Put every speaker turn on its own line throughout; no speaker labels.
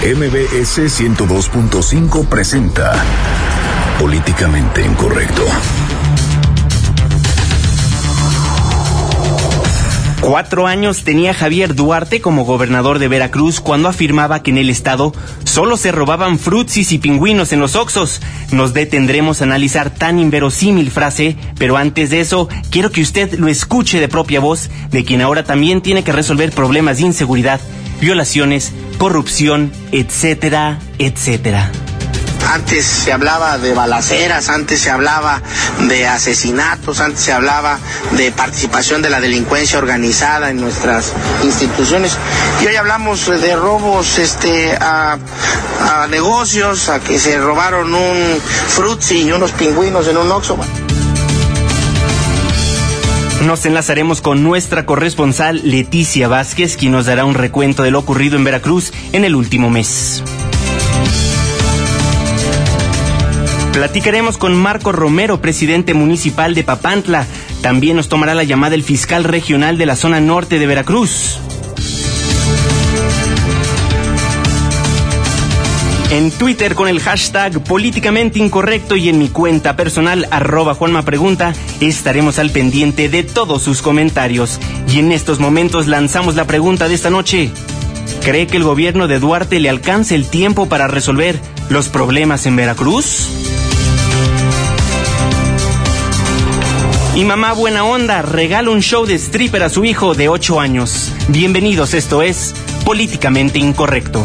MBS 102.5 presenta Políticamente Incorrecto.
Cuatro años tenía Javier Duarte como gobernador de Veracruz cuando afirmaba que en el estado solo se robaban frutsis y pingüinos en los oxos. Nos detendremos a analizar tan inverosímil frase, pero antes de eso, quiero que usted lo escuche de propia voz de quien ahora también tiene que resolver problemas de inseguridad, violaciones, corrupción, etcétera, etcétera.
Antes se hablaba de balaceras, antes se hablaba de asesinatos, antes se hablaba de participación de la delincuencia organizada en nuestras instituciones. Y hoy hablamos de robos este, a, negocios, a que se robaron un frutzi y unos pingüinos en un oxo.
Nos enlazaremos con nuestra corresponsal Leticia Vázquez, quien nos dará un recuento de lo ocurrido en Veracruz en el último mes. Platicaremos con Marco Romero, presidente municipal de Papantla. También nos tomará la llamada el fiscal regional de la zona norte de Veracruz. En Twitter con el hashtag políticamente incorrecto y en mi cuenta personal arroba Juanma Pregunta estaremos al pendiente de todos sus comentarios. Y en estos momentos lanzamos la pregunta de esta noche. ¿Cree que el gobierno de Duarte le alcance el tiempo para resolver los problemas en Veracruz? Y mamá buena onda regala un show de stripper a su hijo de 8 años. Bienvenidos, esto es Políticamente Incorrecto.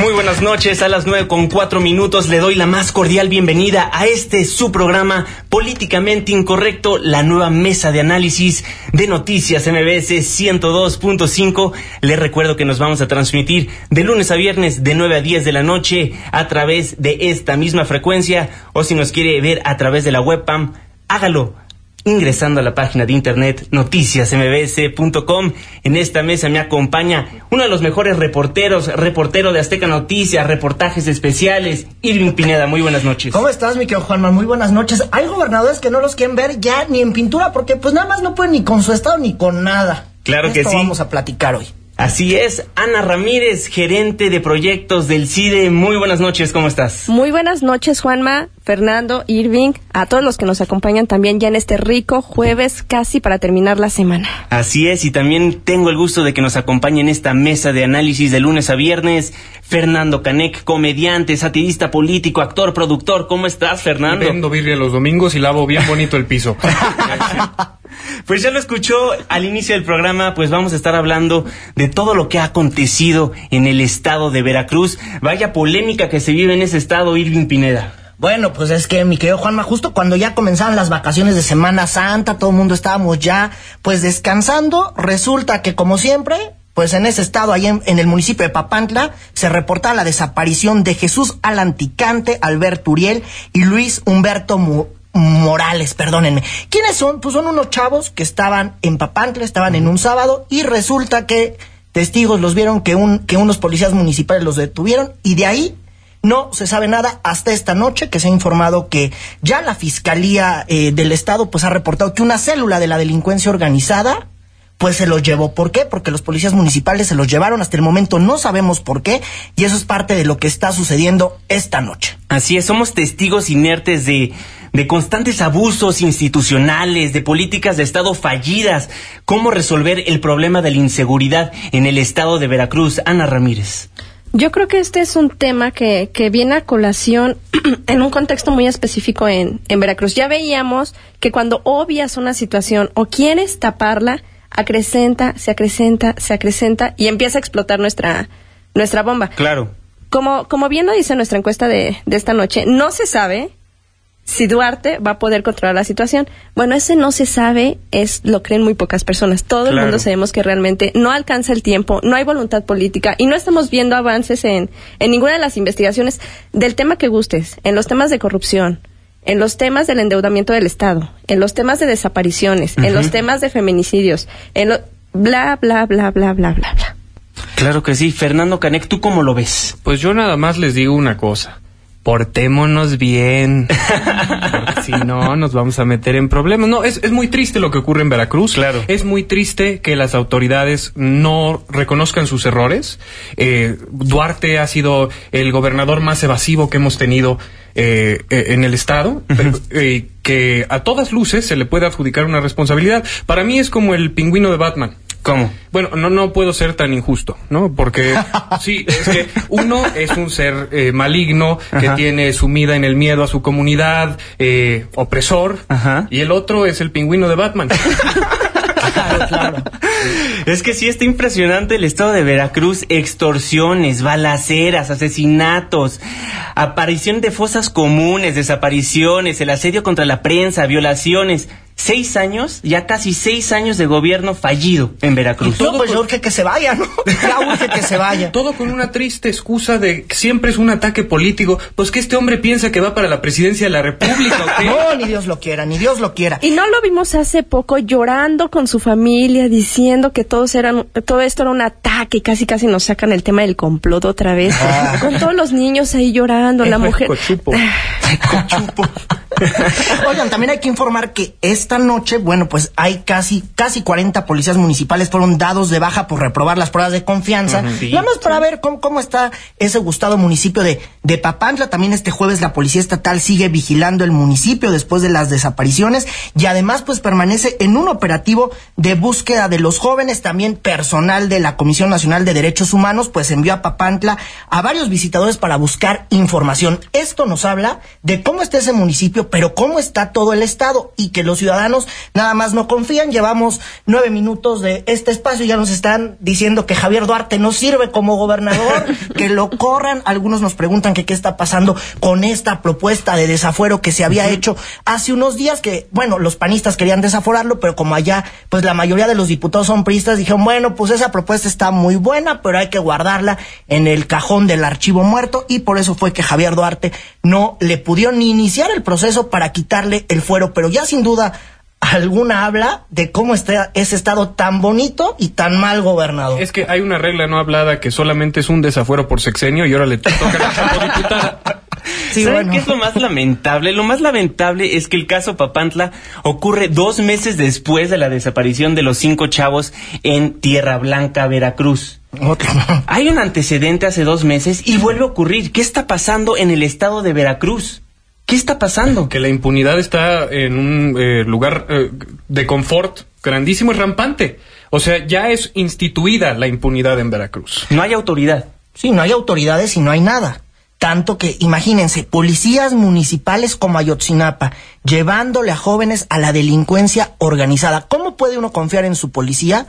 Muy buenas noches, a las nueve con cuatro minutos le doy la más cordial bienvenida a este su programa Políticamente Incorrecto, la nueva mesa de análisis de noticias MBS 102.5. Les recuerdo que nos vamos a transmitir de lunes a viernes de 9 a 10 de la noche a través de esta misma frecuencia o si nos quiere ver a través de la webcam, hágalo ingresando a la página de internet noticiasmbs.com. En esta mesa me acompaña uno de los mejores reporteros, reportero de Azteca Noticias, reportajes especiales, Irving Pineda. Muy buenas noches.
¿Cómo estás, mi querido Juanma? Muy buenas noches. Hay gobernadores que no los quieren ver ya ni en pintura porque pues nada más no pueden ni con su estado ni con nada.
Claro que sí.
vamos a platicar hoy.
Así es, Ana Ramírez, gerente de proyectos del CIDE. Muy buenas noches, ¿cómo estás?
Muy buenas noches, Juanma, Fernando, Irving, a todos los que nos acompañan también ya en este rico jueves casi para terminar la semana.
Así es, y también tengo el gusto de que nos acompañe en esta mesa de análisis de lunes a viernes Fernando Canek, comediante, satirista político, actor, productor. ¿Cómo estás, Fernando?
Vendo birria los domingos y lavo bien bonito el piso.
Pues ya lo escuchó al inicio del programa, pues vamos a estar hablando de todo lo que ha acontecido en el estado de Veracruz. Vaya polémica que se vive en ese estado, Irving Pineda.
Bueno, pues es que mi querido Juanma, justo cuando ya comenzaban las vacaciones de Semana Santa, todo el mundo estábamos ya pues descansando, resulta que como siempre, pues en ese estado, ahí en, el municipio de Papantla, se reporta la desaparición de Jesús Alanticante, Alberto Uriel y Luis Humberto Mu- Morales, perdónenme. ¿Quiénes son? Pues son unos chavos que estaban en Papantla, estaban en un sábado y resulta que testigos los vieron que, un, que unos policías municipales los detuvieron y de ahí no se sabe nada hasta esta noche que se ha informado que ya la Fiscalía eh, del Estado pues ha reportado que una célula de la delincuencia organizada pues se los llevó. ¿Por qué? Porque los policías municipales se los llevaron. Hasta el momento no sabemos por qué. Y eso es parte de lo que está sucediendo esta noche.
Así es, somos testigos inertes de, de constantes abusos institucionales, de políticas de Estado fallidas. ¿Cómo resolver el problema de la inseguridad en el estado de Veracruz? Ana Ramírez.
Yo creo que este es un tema que, que viene a colación en un contexto muy específico en, en Veracruz. Ya veíamos que cuando obvias una situación o quieres taparla, acrecenta, se acrecenta, se acrecenta y empieza a explotar nuestra, nuestra bomba.
Claro.
Como, como bien lo dice nuestra encuesta de, de esta noche, no se sabe si Duarte va a poder controlar la situación. Bueno, ese no se sabe, es lo creen muy pocas personas. Todo el mundo sabemos que realmente no alcanza el tiempo, no hay voluntad política y no estamos viendo avances en, en ninguna de las investigaciones del tema que gustes, en los temas de corrupción, en los temas del endeudamiento del Estado, en los temas de desapariciones, en los temas de feminicidios, en lo bla bla bla bla bla bla bla.
Claro que sí. Fernando Canek, ¿tú cómo lo ves?
Pues yo nada más les digo una cosa. Portémonos bien. Porque si no, nos vamos a meter en problemas. No, es, es muy triste lo que ocurre en Veracruz.
Claro.
Es muy triste que las autoridades no reconozcan sus errores. Eh, Duarte ha sido el gobernador más evasivo que hemos tenido eh, eh, en el Estado. pero, eh, que a todas luces se le puede adjudicar una responsabilidad. Para mí es como el pingüino de Batman.
¿Cómo?
Bueno, no, no puedo ser tan injusto, ¿no? Porque sí, es que uno es un ser eh, maligno que
Ajá.
tiene sumida en el miedo a su comunidad, eh, opresor,
Ajá.
y el otro es el pingüino de Batman.
Claro, claro.
Es que sí está impresionante el estado de Veracruz. Extorsiones, balaceras, asesinatos, aparición de fosas comunes, desapariciones, el asedio contra la prensa, violaciones. Seis años, ya casi seis años de gobierno fallido en Veracruz.
No, pues ya urge que se vaya, ¿no? Ya urge que se vaya.
Todo con una triste excusa de que siempre es un ataque político. Pues que este hombre piensa que va para la presidencia de la República, ¿o qué?
No, ni Dios lo quiera, ni Dios lo quiera.
Y no lo vimos hace poco llorando con su familia, diciendo que todos eran, todo esto era un ataque y casi casi nos sacan el tema del complot otra vez. Con todos los niños ahí llorando, la
Hijo de
mujer.
cochupo.
Oigan, también hay que informar que esta noche, bueno, pues hay casi, casi 40 policías municipales fueron dados de baja por reprobar las pruebas de confianza.
sí,
Nada más para ver cómo, cómo está ese gustado municipio de, de Papantla. También este jueves la Policía Estatal sigue vigilando el municipio después de las desapariciones y además pues permanece en un operativo de búsqueda de los jóvenes. También personal de la Comisión Nacional de Derechos Humanos pues envió a Papantla a varios visitadores para buscar información. Esto nos habla de cómo está ese municipio, pero cómo está todo el estado y que los ciudadanos nada más no confían. Llevamos nueve minutos de este espacio y ya nos están diciendo que Javier Duarte no sirve como gobernador, que lo corran. Algunos nos preguntan que qué está pasando con esta propuesta de desafuero que se había hecho hace unos días, que bueno, los panistas querían desaforarlo, pero como allá pues la mayoría de los diputados son priistas, dijeron, bueno, pues esa propuesta está muy buena, pero hay que guardarla en el cajón del archivo muerto y por eso fue que Javier Duarte no le pudieron ni iniciar el proceso para quitarle el fuero, pero ya sin duda alguna habla de cómo está ese estado tan bonito y tan mal gobernado.
Es que hay una regla no hablada que solamente es un desafuero por sexenio y ahora le toca a la diputada.
Sí,
¿Saben
bueno.
qué es lo más lamentable? Lo más lamentable es que el caso Papantla ocurre dos meses después de la desaparición de los cinco chavos en Tierra Blanca, Veracruz.
Otro.
Hay un antecedente hace dos meses y vuelve a ocurrir. ¿Qué está pasando en el estado de Veracruz? ¿Qué está pasando?
Que la impunidad está en un eh, lugar eh, de confort grandísimo y rampante. O sea, ya es instituida la impunidad en Veracruz.
No hay autoridad.
Sí, no hay autoridades y no hay nada. Tanto que, imagínense, policías municipales como Ayotzinapa, llevándole a jóvenes a la delincuencia organizada. ¿Cómo puede uno confiar en su policía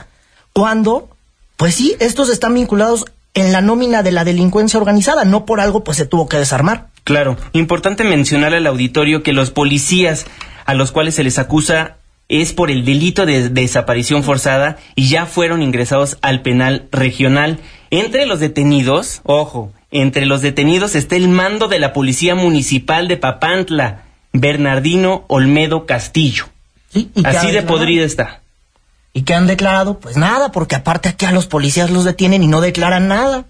cuando, pues sí, estos están vinculados en la nómina de la delincuencia organizada? No por algo, pues se tuvo que desarmar.
Claro, importante mencionar al auditorio que los policías a los cuales se les acusa es por el delito de desaparición forzada y ya fueron ingresados al penal regional. Entre los detenidos, ojo, entre los detenidos está el mando de la Policía Municipal de Papantla, Bernardino Olmedo Castillo.
¿sí? ¿Y
Así de podrida está.
¿Y qué han declarado? Pues nada, porque aparte aquí a los policías los detienen y no declaran nada,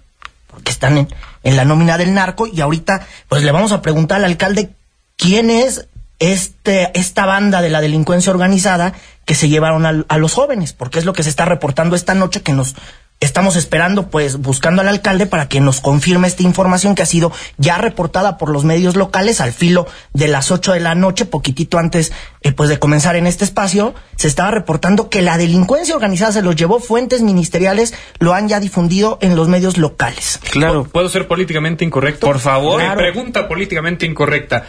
porque están en, en la nómina del narco y ahorita pues le vamos a preguntar al alcalde quién es este, esta banda de la delincuencia organizada que se llevaron al- a, los jóvenes, porque es lo que se está reportando esta noche que nos estamos esperando pues buscando al alcalde para que nos confirme esta información que ha sido ya reportada por los medios locales al filo de las 8 de la noche, poquitito antes eh, pues de comenzar en este espacio, se estaba reportando que la delincuencia organizada se los llevó fuentes ministeriales, lo han ya difundido en los medios locales.
Claro.
¿Puedo ser políticamente incorrecto?
Por favor.
Me
Claro.
Pregunta políticamente incorrecta.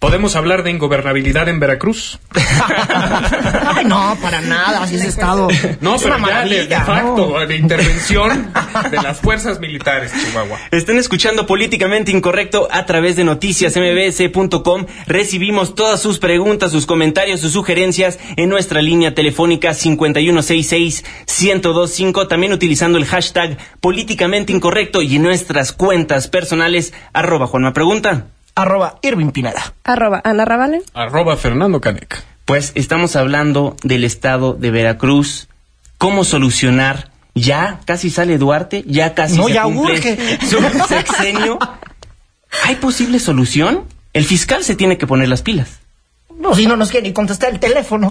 ¿Podemos hablar de ingobernabilidad en Veracruz?
Ay, no, para nada, así ese estado.
No,
es
pero
una
ya de, de facto,
¿no?
de intervención de las fuerzas militares, Chihuahua.
Están escuchando Políticamente Incorrecto a través de noticiasmbs.com. Recibimos todas sus preguntas, sus comentarios, sus sugerencias en nuestra línea telefónica 5166-1025, también utilizando el hashtag Políticamente Incorrecto y en nuestras cuentas personales, arroba Juanma Pregunta.
Arroba Irving Pineda.
Arroba Ana Ravalen.
Arroba Fernando Canec.
Pues estamos hablando del estado de Veracruz, cómo solucionar. Ya casi sale Duarte, ya casi
No,
se
ya
cumple
urge.
su sexenio. ¿Hay posible solución? El fiscal se tiene que poner las pilas.
No, si no nos quiere ni contestar el teléfono.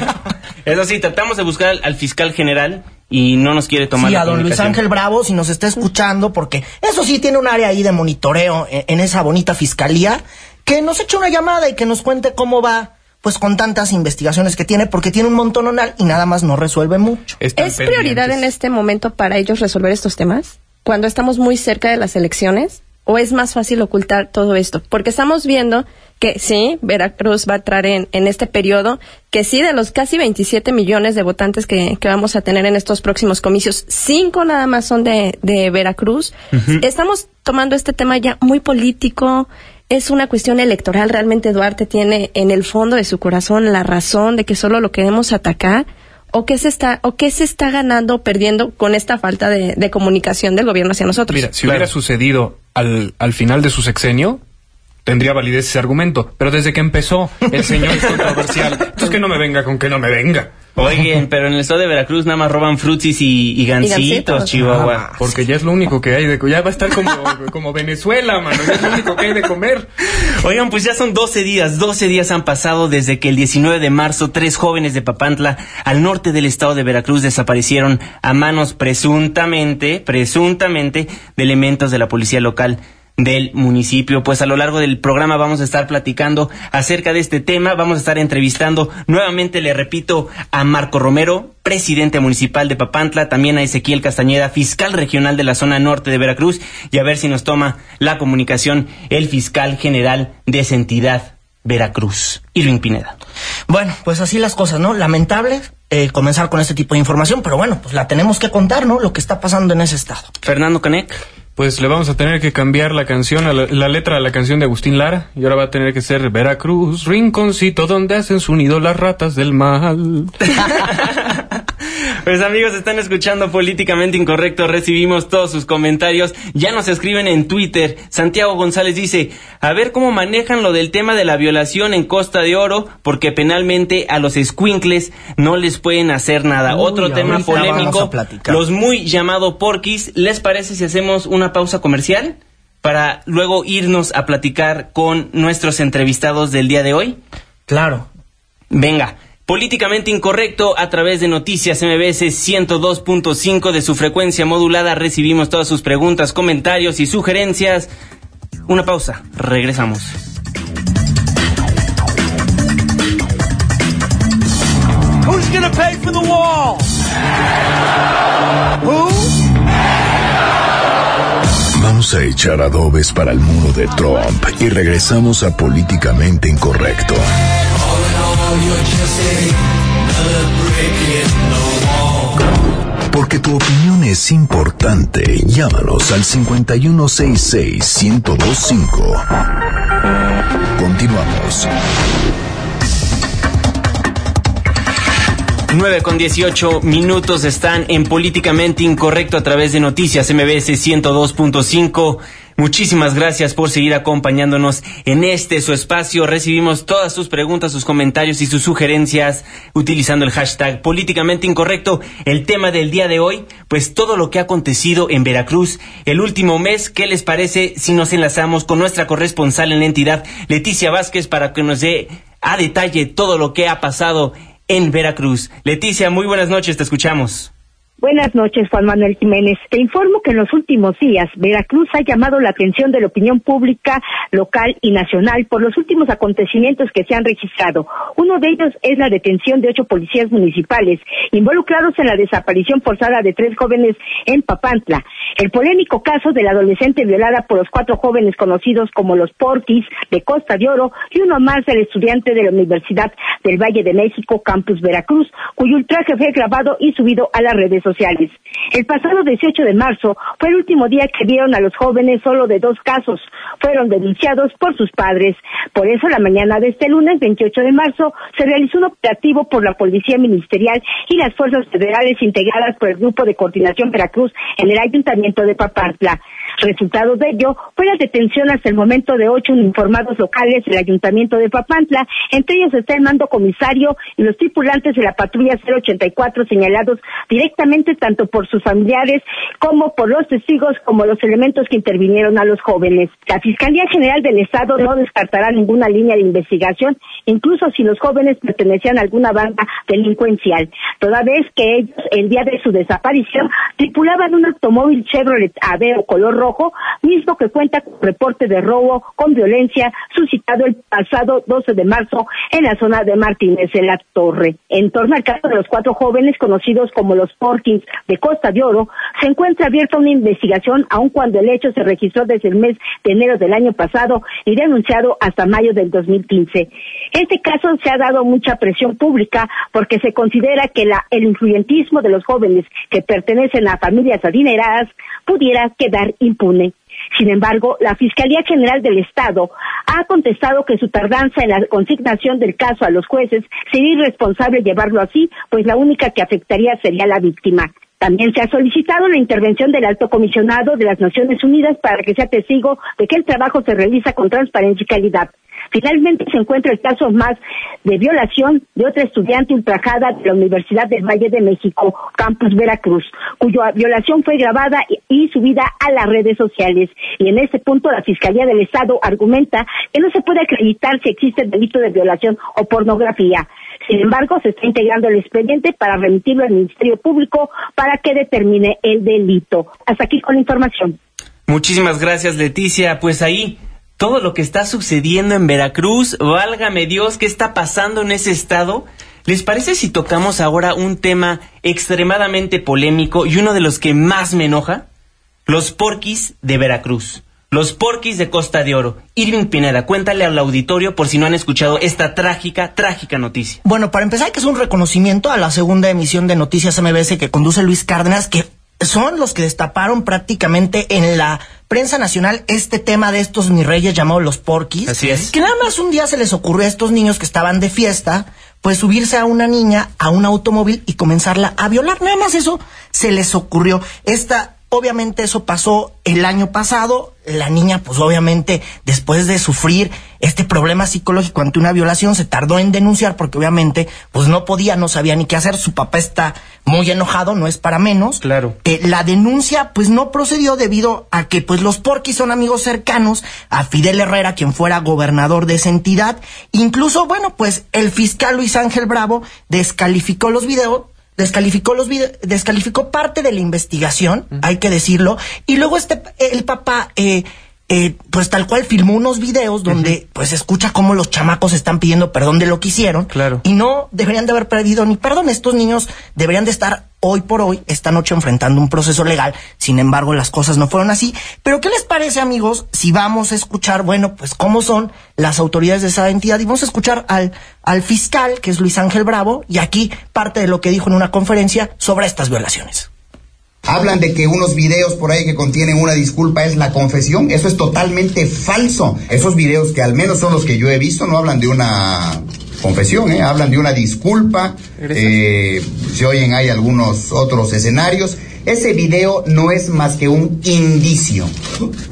Eso sí, tratamos de buscar al, al fiscal general y no nos quiere tomar
Sí,
la
a don Luis. Ángel Bravo, si nos está escuchando, porque eso sí tiene un área ahí de monitoreo en, en esa bonita fiscalía, que nos eche una llamada y que nos cuente cómo va, pues con tantas investigaciones que tiene, porque tiene un montononal y nada más no resuelve mucho.
Están
¿Es prioridad en este momento para ellos resolver estos temas? Cuando estamos muy cerca de las elecciones. ¿O es más fácil ocultar todo esto? Porque estamos viendo que sí, Veracruz va a entrar en, en este periodo, que sí, de los casi 27 millones de votantes que, que vamos a tener en estos próximos comicios, cinco nada más son de, de Veracruz. Estamos tomando este tema ya muy político, es una cuestión electoral. Realmente Duarte tiene en el fondo de su corazón la razón de que solo lo queremos atacar. ¿O qué se está, o qué se está ganando o perdiendo con esta falta de, de comunicación del gobierno hacia nosotros?
Mira, si hubiera sucedido al, al final de su sexenio, tendría validez ese argumento. Pero desde que empezó, el señor es controversial. Entonces que no me venga con que no me venga.
Oigan, pero en el estado de Veracruz nada más roban frutis y, y gancitos,
gancitos.
Chihuahua.
Ah, Porque ya es lo único que hay de... Ya va a estar como, como Venezuela, mano. Ya es lo único que hay de comer.
Oigan, pues ya son 12 días, 12 días han pasado desde que el 19 de marzo tres jóvenes de Papantla, al norte del estado de Veracruz, desaparecieron a manos presuntamente, presuntamente, de elementos de la policía local del municipio. Pues a lo largo del programa vamos a estar platicando acerca de este tema, vamos a estar entrevistando nuevamente, le repito, a Marco Romero, presidente municipal de Papantla, también a Ezequiel Castañeda, fiscal regional de la zona norte de Veracruz, y a ver si nos toma la comunicación el fiscal general de esa entidad, Veracruz, Irving Pineda.
Bueno, pues así las cosas, ¿no? Lamentable eh, comenzar con este tipo de información, pero bueno, pues la tenemos que contar, ¿no? Lo que está pasando en ese estado.
Fernando Canec.
Pues le vamos a tener que cambiar la canción, a la, la letra de la canción de Agustín Lara. Y ahora va a tener que ser Veracruz, rinconcito donde hacen su nido las ratas del mal.
Pues amigos, están escuchando Políticamente Incorrecto, recibimos todos sus comentarios, ya nos escriben en Twitter. Santiago González dice, a ver cómo manejan lo del tema de la violación en Costa de Oro, porque penalmente a los escuincles no les pueden hacer nada.
Uy,
Otro tema polémico, los muy llamado porquis, ¿les parece si hacemos una pausa comercial? Para luego irnos a platicar con nuestros entrevistados del día de hoy.
Claro.
Venga, políticamente incorrecto a través de Noticias MBS 102.5 de su frecuencia modulada. Recibimos todas sus preguntas, comentarios y sugerencias. Una pausa, regresamos.
Who's gonna pay for the wall? Who?
Vamos a echar adobes para el muro de Trump y regresamos a Políticamente Incorrecto. Porque tu opinión es importante. Llámanos al 5166-1025. Continuamos.
9 con 18 minutos están en Políticamente Incorrecto a través de Noticias MBS 102.5. Muchísimas gracias por seguir acompañándonos en este su espacio. Recibimos todas sus preguntas, sus comentarios y sus sugerencias utilizando el hashtag Políticamente Incorrecto. El tema del día de hoy, pues todo lo que ha acontecido en Veracruz el último mes. ¿Qué les parece si nos enlazamos con nuestra corresponsal en la entidad, Leticia Vázquez, para que nos dé a detalle todo lo que ha pasado en Veracruz. Leticia, muy buenas noches, te escuchamos.
Buenas noches, Juan Manuel Jiménez. Te informo que en los últimos días Veracruz ha llamado la atención de la opinión pública local y nacional por los últimos acontecimientos que se han registrado. Uno de ellos es la detención de ocho policías municipales involucrados en la desaparición forzada de tres jóvenes en Papantla. El polémico caso de la adolescente violada por los cuatro jóvenes conocidos como los Porquis de Costa de Oro y uno más del estudiante de la Universidad del Valle de México, Campus Veracruz, cuyo ultraje fue grabado y subido a las redes sociales. El pasado 18 de marzo fue el último día que vieron a los jóvenes solo de dos casos. Fueron denunciados por sus padres. Por eso, la mañana de este lunes, 28 de marzo, se realizó un operativo por la Policía Ministerial y las Fuerzas Federales integradas por el Grupo de Coordinación Veracruz en el Ayuntamiento de Papantla. Resultado de ello fue la detención hasta el momento de ocho informados locales del Ayuntamiento de Papantla. Entre ellos está el mando comisario y los tripulantes de la patrulla 084 señalados directamente tanto por sus familiares como por los testigos como los elementos que intervinieron a los jóvenes. La Fiscalía General del Estado no descartará ninguna línea de investigación, incluso si los jóvenes pertenecían a alguna banda delincuencial, toda vez que ellos el día de su desaparición tripulaban un automóvil Chevrolet Aveo color rojo, mismo que cuenta con reporte de robo con violencia suscitado el pasado 12 de marzo en la zona de Martínez de la Torre. En torno al caso de los cuatro jóvenes conocidos como los Porkins de Costa de Oro, se encuentra abierta una investigación aun cuando el hecho se registró desde el mes de enero del año pasado y denunciado hasta mayo del 2015. Este caso se ha dado mucha presión pública porque se considera que la, el influyentismo de los jóvenes que pertenecen a familias adineradas pudiera quedar impune. Sin embargo, la Fiscalía General del Estado ha contestado que su tardanza en la consignación del caso a los jueces sería irresponsable llevarlo así, pues la única que afectaría sería la víctima. También se ha solicitado la intervención del alto comisionado de las Naciones Unidas para que sea testigo de que el trabajo se realiza con transparencia y calidad. Finalmente se encuentra el caso más de violación de otra estudiante ultrajada de la Universidad del Valle de México, Campus Veracruz, cuya violación fue grabada y subida a las redes sociales. Y en este punto la Fiscalía del Estado argumenta que no se puede acreditar si existe delito de violación o pornografía. Sin embargo, se está integrando el expediente para remitirlo al Ministerio Público para que determine el delito. Hasta aquí con la información.
Muchísimas gracias, Leticia. Pues ahí todo lo que está sucediendo en Veracruz, válgame Dios, ¿qué está pasando en ese estado? ¿Les parece si tocamos ahora un tema extremadamente polémico y uno de los que más me enoja? Los porquis de Veracruz. Los porquis de Costa de Oro. Irving Pineda, cuéntale al auditorio por si no han escuchado esta trágica, trágica noticia.
Bueno, para empezar, que es un reconocimiento a la segunda emisión de Noticias MBS que conduce Luis Cárdenas, que son los que destaparon prácticamente en la prensa nacional este tema de estos mis reyes llamados los porquis.
Así es.
Que nada más un día se les ocurrió a estos niños que estaban de fiesta, pues subirse a una niña a un automóvil y comenzarla a violar. Nada más eso se les ocurrió. Esta Obviamente eso pasó el año pasado. La niña, pues obviamente, después de sufrir este problema psicológico ante una violación, se tardó en denunciar porque obviamente, pues no podía, no sabía ni qué hacer. Su papá está muy enojado, no es para menos.
Claro.
Eh, la denuncia, pues no procedió debido a que, pues los porquis son amigos cercanos a Fidel Herrera, quien fuera gobernador de esa entidad. Incluso, bueno, pues el fiscal Luis Ángel Bravo descalificó los videos descalificó los descalificó parte de la investigación, hay que decirlo, y luego este el papá eh, eh, pues tal cual filmó unos videos donde pues escucha cómo los chamacos están pidiendo perdón de lo que hicieron.
Claro.
y no deberían de haber pedido ni perdón. Estos niños deberían de estar hoy por hoy esta noche enfrentando un proceso legal. Sin embargo las cosas no fueron así. Pero qué les parece amigos si vamos a escuchar bueno pues cómo son las autoridades de esa entidad y vamos a escuchar al al fiscal que es Luis Ángel Bravo y aquí parte de lo que dijo en una conferencia sobre estas violaciones
Hablan de que unos videos por ahí que contienen una disculpa es la confesión. Eso es totalmente falso. Esos videos que al menos son los que yo he visto no hablan de una confesión, ¿eh? hablan de una disculpa. Eh, se oyen hay algunos otros escenarios. Ese video no es más que un indicio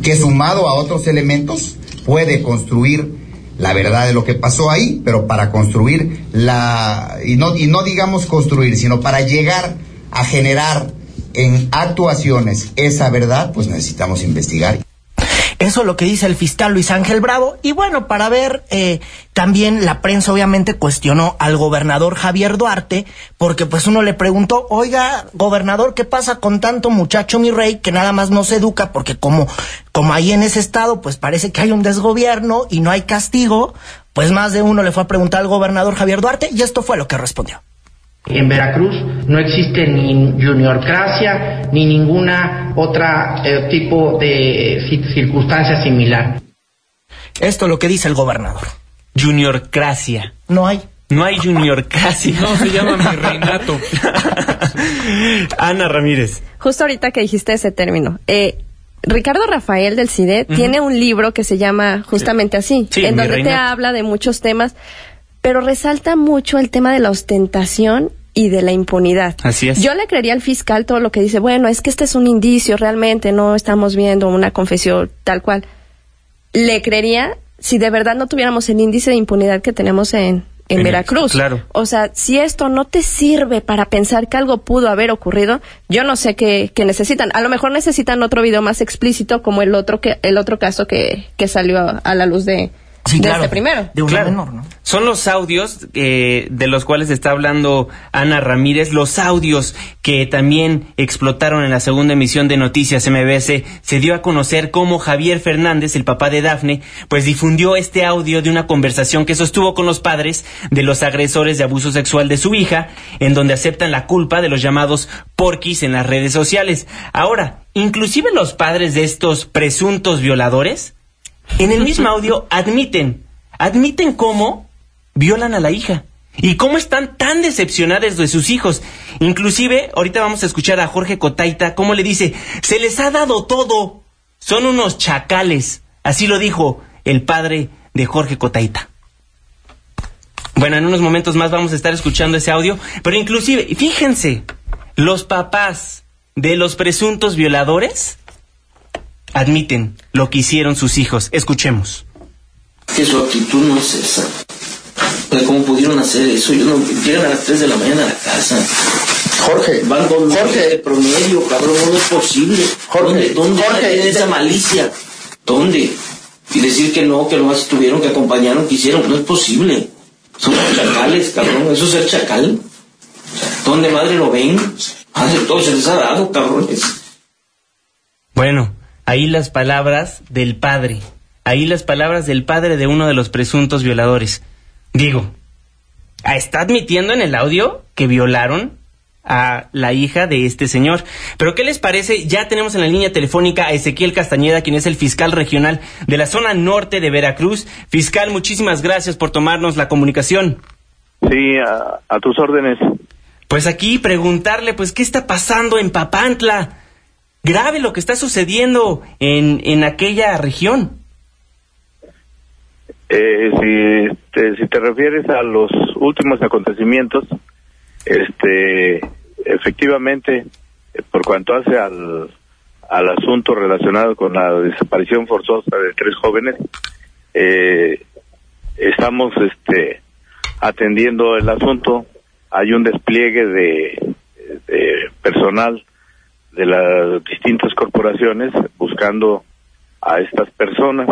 que sumado a otros elementos puede construir la verdad de lo que pasó ahí, pero para construir la y no y no digamos construir, sino para llegar a generar en actuaciones esa verdad, pues necesitamos investigar.
Eso es lo que dice el fiscal Luis Ángel Bravo. Y bueno, para ver, eh, también la prensa obviamente cuestionó al gobernador Javier Duarte, porque pues uno le preguntó, oiga, gobernador, ¿qué pasa con tanto muchacho, mi rey, que nada más no se educa? Porque como, como ahí en ese estado, pues parece que hay un desgobierno y no hay castigo, pues más de uno le fue a preguntar al gobernador Javier Duarte y esto fue lo que respondió.
En Veracruz no existe ni juniorcracia ni ninguna otra eh, tipo de circunstancia similar.
Esto es lo que dice el gobernador.
Juniorcracia.
No hay.
No hay juniorcracia.
No, se llama mi reinato.
Ana Ramírez.
Justo ahorita que dijiste ese término. Eh, Ricardo Rafael del CIDE tiene un libro que se llama justamente así,
Sí,
en donde te habla de muchos temas, pero resalta mucho el tema de la ostentación y de la impunidad.
Así es.
Yo le creería al fiscal todo lo que dice, bueno, es que este es un indicio, realmente no estamos viendo una confesión tal cual. Le creería si de verdad no tuviéramos el índice de impunidad que tenemos en, en
En-
Veracruz.
claro.
O sea, si esto no te sirve para pensar que algo pudo haber ocurrido, yo no sé qué, qué necesitan. A lo mejor necesitan otro video más explícito como el otro que el otro caso que, que salió a, a la luz de,
Sí,
de
claro.
este primero.
De una
Claro.
menor, ¿no?
Son los audios eh, de los cuales está hablando Ana Ramírez, los audios que también explotaron en la segunda emisión de Noticias MBS. Se dio a conocer cómo Javier Fernández, el papá de Dafne, pues difundió este audio de una conversación que sostuvo con los padres de los agresores de abuso sexual de su hija, en donde aceptan la culpa de los llamados porquis en las redes sociales. Ahora, inclusive los padres de estos presuntos violadores en el mismo audio admiten, admiten cómo violan a la hija y cómo están tan decepcionadas de sus hijos. Inclusive, ahorita vamos a escuchar a Jorge Cotaita cómo le dice, se les ha dado todo, son unos chacales. Así lo dijo el padre de Jorge Cotaita. Bueno, en unos momentos más vamos a estar escuchando ese audio, pero inclusive, fíjense, los papás de los presuntos violadores admiten lo que hicieron sus hijos. Escuchemos.
que su actitud no es esa. ¿Cómo pudieron hacer eso? Yo no, llegan a las 3 de la mañana a la casa.
Jorge,
Van con
Jorge.
de promedio, cabrón, no es posible.
Jorge,
¿Dónde, dónde
Jorge,
esa malicia? ¿Dónde? Y decir que no, que nomás tuvieron, que acompañaron, que hicieron, no es posible. Son chacales, cabrón, eso es ser chacal. ¿Dónde madre lo ven? Madre, todo se les ha dado, cabrones.
Bueno, ahí las palabras del padre. Ahí las palabras del padre de uno de los presuntos violadores. Digo, está admitiendo en el audio que violaron a la hija de este señor. Pero ¿qué les parece? Ya tenemos en la línea telefónica a Ezequiel Castañeda, quien es el fiscal regional de la zona norte de Veracruz. Fiscal, muchísimas gracias por tomarnos la comunicación.
Sí, a, a tus órdenes.
Pues aquí preguntarle, pues, ¿qué está pasando en Papantla? Grave lo que está sucediendo en, en aquella región.
Eh, si, te, si te refieres a los últimos acontecimientos, este, efectivamente, por cuanto hace al, al asunto relacionado con la desaparición forzosa de tres jóvenes, eh, estamos, este, atendiendo el asunto. Hay un despliegue de, de personal de las distintas corporaciones buscando a estas personas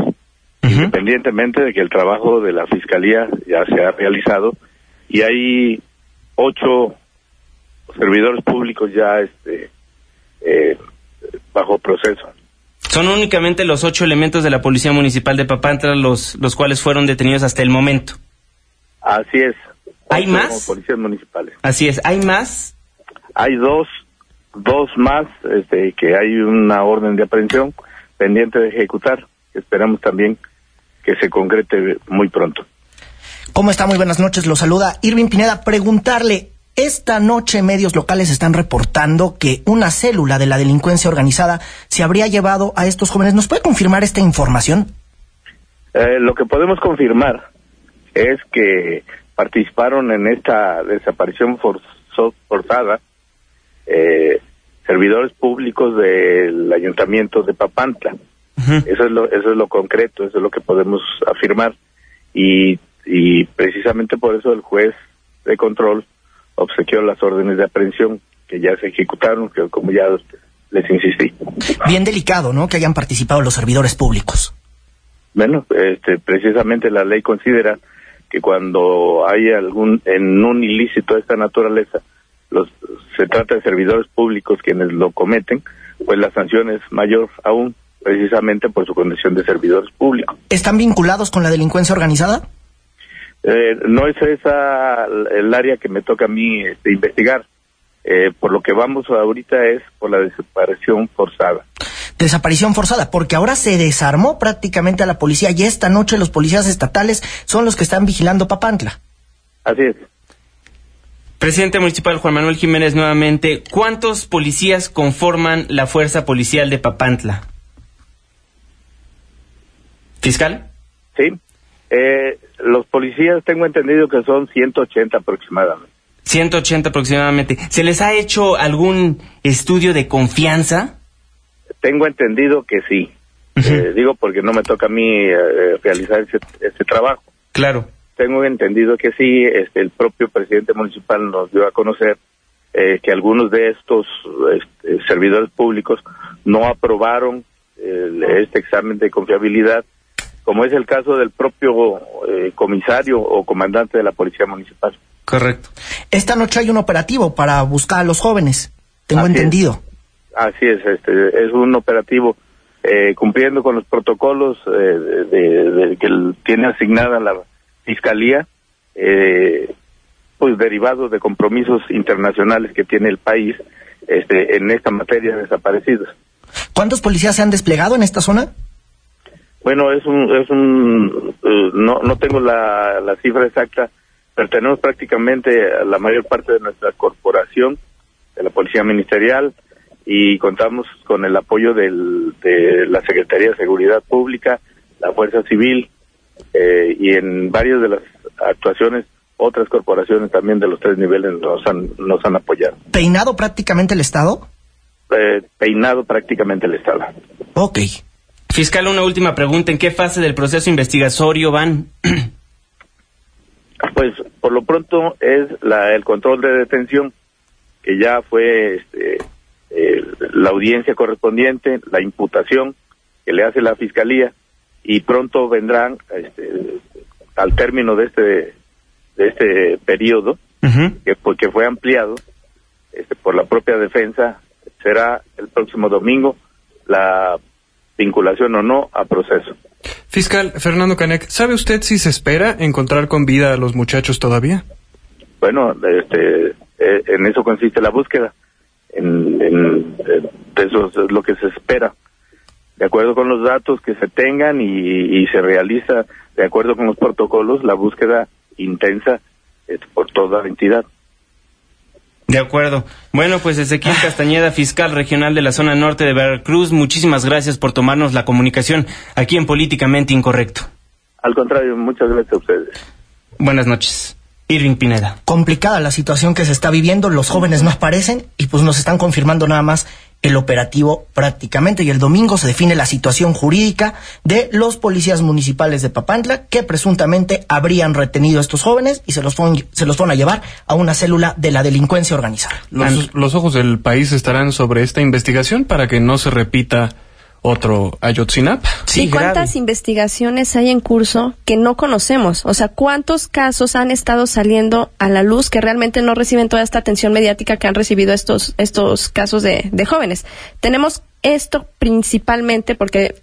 independientemente de que el trabajo de la fiscalía ya se ha realizado y hay ocho servidores públicos ya este eh, bajo proceso
Son únicamente los ocho elementos de la Policía Municipal de Papantla los, los cuales fueron detenidos hasta el momento.
así es
¿Hay más?
policías municipales
Así es, ¿hay más?
hay dos dos más este que hay una orden de aprehensión pendiente de ejecutar esperamos también que se concrete muy pronto
¿Cómo está? Muy buenas noches. Lo saluda Irving Pineda. Preguntarle, esta noche medios locales están reportando que una célula de la delincuencia organizada se habría llevado a estos jóvenes. ¿Nos puede confirmar esta información?
Eh, lo que podemos confirmar es que participaron en esta desaparición forzada eh, servidores públicos del ayuntamiento de Papantla. Eso es lo eso es lo concreto, eso es lo que podemos afirmar y y precisamente por eso el juez de control obsequió las órdenes de aprehensión que ya se ejecutaron, que como ya les insistí.
Bien delicado, ¿no? Que hayan participado los servidores públicos.
Bueno, este, precisamente la ley considera que cuando hay algún en un ilícito de esta naturaleza, los se trata de servidores públicos quienes lo cometen, pues la sanción es mayor aún, precisamente por su condición de servidores públicos.
¿Están vinculados con la delincuencia organizada?
Eh, no es esa el área que me toca a mí este, investigar. Eh, por lo que vamos ahorita es por la desaparición forzada.
Desaparición forzada, porque ahora se desarmó prácticamente a la policía y esta noche los policías estatales son los que están vigilando Papantla.
Así es.
Presidente municipal Juan Manuel Jiménez, nuevamente, ¿cuántos policías conforman la fuerza policial de Papantla? ¿Fiscal?
Sí. Eh, los policías tengo entendido que son 180 aproximadamente.
180 aproximadamente. ¿Se les ha hecho algún estudio de confianza?
Tengo entendido que sí. Eh, digo porque no me toca a mí eh, realizar ese, ese, trabajo.
Claro.
Tengo entendido que sí. Este, el propio presidente municipal nos dio a conocer eh, que algunos de estos este, servidores públicos no aprobaron este examen de confiabilidad como es el caso del propio eh, comisario o comandante de la Policía Municipal.
Correcto.
Esta noche hay un operativo para buscar a los jóvenes, tengo entendido.
Así es, este, es un operativo eh, cumpliendo con los protocolos eh, de, que tiene asignada la Fiscalía, pues derivados de compromisos internacionales que tiene el país este, en esta materia de desaparecidos.
¿Cuántos policías se han desplegado en esta zona?
Bueno, es un, es un eh, no, no tengo la, la cifra exacta, pero tenemos prácticamente la mayor parte de nuestra corporación, de la Policía Ministerial, y contamos con el apoyo del, de la Secretaría de Seguridad Pública, la Fuerza Civil, eh, y en varias de las actuaciones otras corporaciones también de los tres niveles nos han, nos han apoyado.
¿Peinado prácticamente el Estado?
Eh, peinado prácticamente el Estado.
Ok.
Fiscal, una última pregunta. ¿En qué fase del proceso investigatorio van?
pues por lo pronto es la, el control de detención, que ya fue este, eh, la audiencia correspondiente, la imputación que le hace la Fiscalía, y pronto vendrán, este, al término de este, de este periodo, que, porque fue ampliado este, por la propia defensa, será el próximo domingo la vinculación o no a proceso.
Fiscal Fernando Canek, ¿sabe usted si se espera encontrar con vida a los muchachos todavía?
Bueno, este, eh, en eso consiste la búsqueda. En, en, eso es lo que se espera. De acuerdo con los datos que se tengan y, se realiza de acuerdo con los protocolos, la búsqueda intensa por toda la entidad.
De acuerdo. Bueno, pues Ezequiel Castañeda, fiscal regional de la zona norte de Veracruz, muchísimas gracias por tomarnos la comunicación aquí en Políticamente Incorrecto.
Al contrario, muchas gracias a ustedes.
Buenas noches. Irving Pineda.
Complicada la situación que se está viviendo, los jóvenes no aparecen y pues nos están confirmando nada más el operativo prácticamente y el domingo se define la situación jurídica de los policías municipales de Papantla que presuntamente habrían retenido a estos jóvenes y se los, fueron, se los a llevar a una célula de la delincuencia organizada.
Los, los ojos del país estarán sobre esta investigación para que no se repita otro Ayotzinapa.
Sí, ¿Y cuántas investigaciones hay en curso que no conocemos? O sea, ¿cuántos casos han estado saliendo a la luz que realmente no reciben toda esta atención mediática que han recibido estos, estos casos de, de jóvenes? Tenemos esto principalmente porque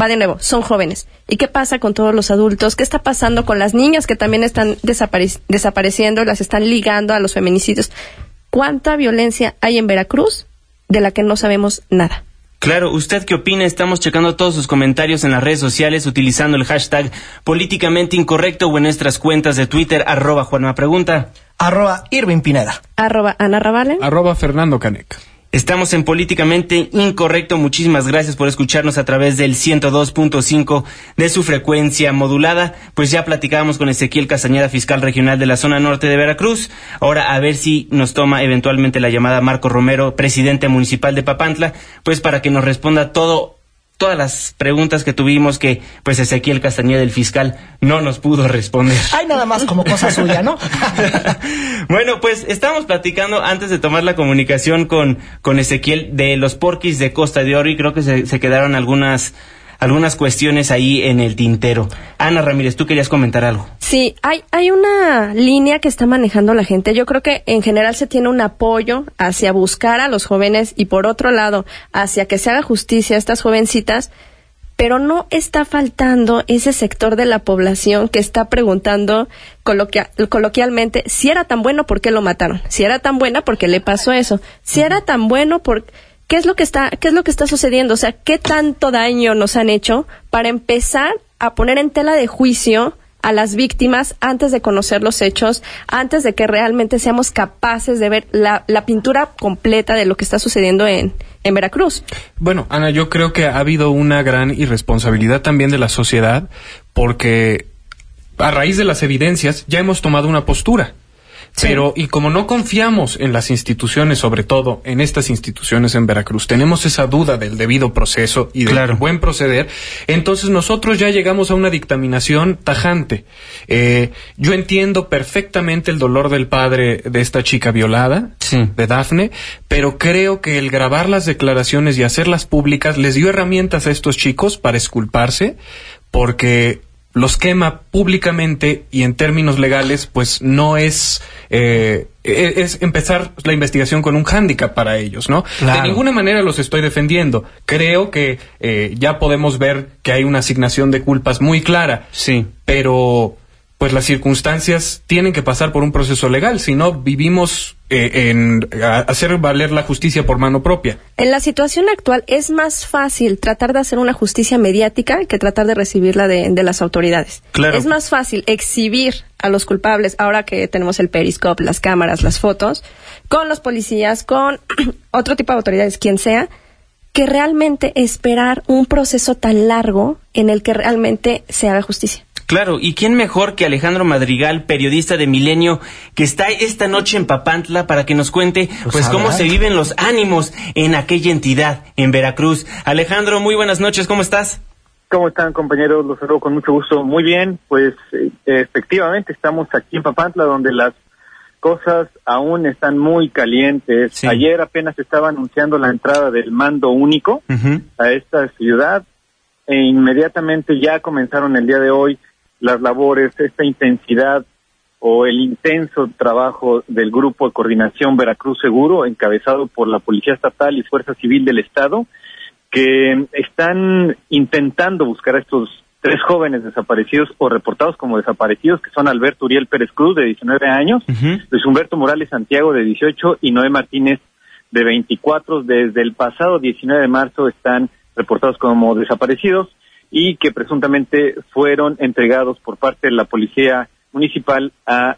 va de nuevo, son jóvenes. ¿Y qué pasa con todos los adultos? ¿Qué está pasando con las niñas que también están desapareciendo, las están ligando a los feminicidios? ¿Cuánta violencia hay en Veracruz de la que no sabemos nada?
Claro, ¿usted qué opina? Estamos checando todos sus comentarios en las redes sociales utilizando el hashtag políticamente incorrecto o en nuestras cuentas de Twitter, arroba Juanma Pregunta.
Arroba Irving Pineda.
Arroba Ana Ravale.
Arroba Fernando Canek.
Estamos en Políticamente Incorrecto. Muchísimas gracias por escucharnos a través del 102.5 de su frecuencia modulada. Pues ya platicábamos con Ezequiel Castañeda, fiscal regional de la zona norte de Veracruz. Ahora a ver si nos toma eventualmente la llamada Marco Romero, presidente municipal de Papantla, pues para que nos responda todo todas las preguntas que tuvimos que pues Ezequiel Castañeda, el fiscal, no nos pudo responder.
Hay nada más como cosa suya, ¿no?
bueno, pues estamos platicando antes de tomar la comunicación con, con Ezequiel de los porquis de Costa de Oro y creo que se, se quedaron algunas algunas cuestiones ahí en el tintero. Ana Ramírez, tú querías comentar algo.
Sí, hay, hay una línea que está manejando la gente. Yo creo que en general se tiene un apoyo hacia buscar a los jóvenes y por otro lado hacia que se haga justicia a estas jovencitas pero no está faltando ese sector de la población que está preguntando coloquia- coloquialmente si era tan bueno, ¿por qué lo mataron? Si era tan buena, ¿por qué le pasó eso? Si era tan bueno, ¿por qué es lo que está qué es lo que está sucediendo? O sea, ¿qué tanto daño nos han hecho para empezar a poner en tela de juicio a las víctimas antes de conocer los hechos, antes de que realmente seamos capaces de ver la, la pintura completa de lo que está sucediendo en, en Veracruz.
Bueno, Ana, yo creo que ha habido una gran irresponsabilidad también de la sociedad porque a raíz de las evidencias ya hemos tomado una postura. Pero, y como no confiamos en las instituciones, sobre todo en estas instituciones en Veracruz, tenemos esa duda del debido proceso y del buen proceder, entonces nosotros ya llegamos a una dictaminación tajante. Eh, yo entiendo perfectamente el dolor del padre de esta chica violada, de Dafne, pero creo que el grabar las declaraciones y hacerlas públicas les dio herramientas a estos chicos para esculparse, porque los quema públicamente y en términos legales, pues no es, eh, e- es empezar la investigación con un hándicap para ellos, ¿no?
Claro.
De ninguna manera los estoy defendiendo. Creo que eh, ya podemos ver que hay una asignación de culpas muy clara.
Sí.
Pero, pues las circunstancias tienen que pasar por un proceso legal, si no vivimos eh, en a- hacer valer la justicia por mano propia.
En la situación actual es más fácil tratar de hacer una justicia mediática que tratar de recibirla de, de las autoridades.
Claro.
Es más fácil exhibir a los culpables, ahora que tenemos el periscope, las cámaras, las fotos, con los policías, con otro tipo de autoridades, quien sea, que realmente esperar un proceso tan largo en el que realmente se haga justicia.
Claro, ¿y quién mejor que Alejandro Madrigal, periodista de Milenio, que está esta noche en Papantla para que nos cuente pues, cómo
adelante.
se viven los ánimos en aquella entidad, en Veracruz? Alejandro, muy buenas noches, ¿cómo estás?
¿Cómo están compañeros? Los saludo con mucho gusto. Muy bien, pues eh, efectivamente estamos aquí en Papantla donde las cosas aún están muy calientes. Ayer apenas se estaba anunciando la entrada del mando único a esta ciudad e inmediatamente ya comenzaron el día de hoy las labores, esta intensidad o el intenso trabajo del Grupo de Coordinación Veracruz Seguro, encabezado por la Policía Estatal y Fuerza Civil del Estado, que están intentando buscar a estos tres jóvenes desaparecidos o reportados como desaparecidos, que son Alberto Uriel Pérez Cruz, de 19 años, Luis Humberto Morales Santiago, de 18, y Noé Martínez, de 24. Desde el pasado 19 de marzo están reportados como desaparecidos y que presuntamente fueron entregados por parte de la policía municipal a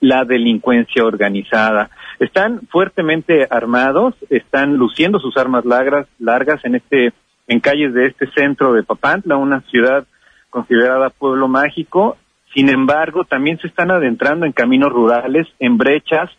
la delincuencia organizada. Están fuertemente armados, están luciendo sus armas largas, largas en este en calles de este centro de Papantla, una ciudad considerada pueblo mágico. Sin embargo, también se están adentrando en caminos rurales, en brechas,